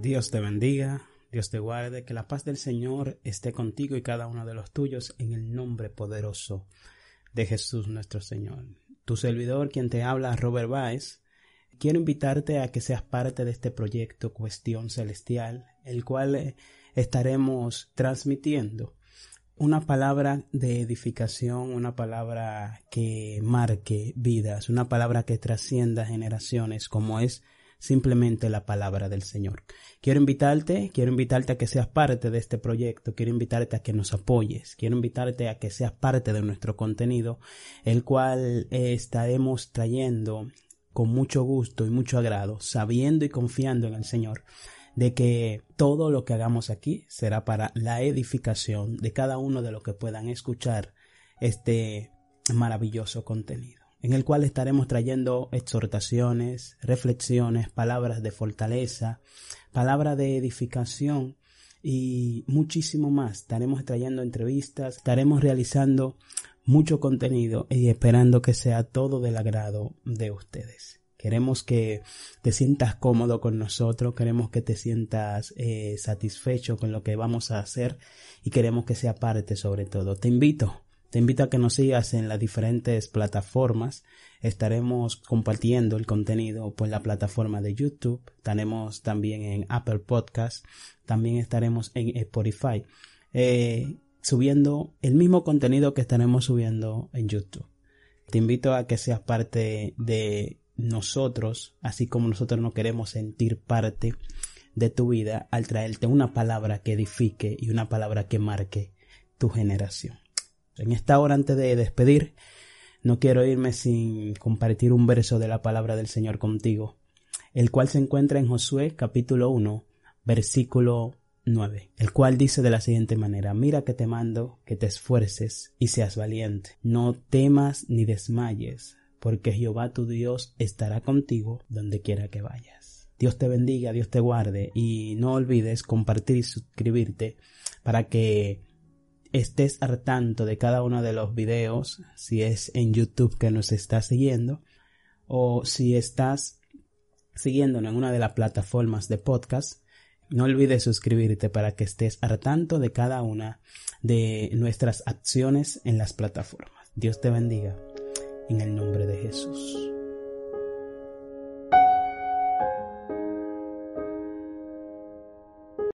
Dios te bendiga, Dios te guarde, que la paz del Señor esté contigo y cada uno de los tuyos en el nombre poderoso de Jesús nuestro Señor. Tu servidor, quien te habla, Robert Baez, quiero invitarte a que seas parte de este proyecto Cuestión Celestial, el cual eh, estaremos transmitiendo una palabra de edificación, una palabra que marque vidas, una palabra que trascienda generaciones, como es simplemente la palabra del Señor. Quiero invitarte, quiero invitarte a que seas parte de este proyecto, quiero invitarte a que nos apoyes, quiero invitarte a que seas parte de nuestro contenido, el cual eh, estaremos trayendo con mucho gusto y mucho agrado, sabiendo y confiando en el Señor de que todo lo que hagamos aquí será para la edificación de cada uno de los que puedan escuchar este maravilloso contenido en el cual estaremos trayendo exhortaciones, reflexiones, palabras de fortaleza, palabras de edificación y muchísimo más. Estaremos trayendo entrevistas, estaremos realizando mucho contenido y esperando que sea todo del agrado de ustedes. Queremos que te sientas cómodo con nosotros, queremos que te sientas eh, satisfecho con lo que vamos a hacer y queremos que sea parte sobre todo. Te invito te invito a que nos sigas en las diferentes plataformas. Estaremos compartiendo el contenido por la plataforma de YouTube. Estaremos también en Apple Podcast. También estaremos en Spotify. Eh, subiendo el mismo contenido que estaremos subiendo en YouTube. Te invito a que seas parte de nosotros, así como nosotros nos queremos sentir parte de tu vida al traerte una palabra que edifique y una palabra que marque tu generación. En esta hora antes de despedir, no quiero irme sin compartir un verso de la palabra del Señor contigo, el cual se encuentra en Josué capítulo 1, versículo 9, el cual dice de la siguiente manera, mira que te mando que te esfuerces y seas valiente, no temas ni desmayes, porque Jehová tu Dios estará contigo donde quiera que vayas. Dios te bendiga, Dios te guarde y no olvides compartir y suscribirte para que estés al tanto de cada uno de los videos, si es en YouTube que nos estás siguiendo, o si estás siguiéndonos en una de las plataformas de podcast, no olvides suscribirte para que estés al tanto de cada una de nuestras acciones en las plataformas. Dios te bendiga en el nombre de Jesús.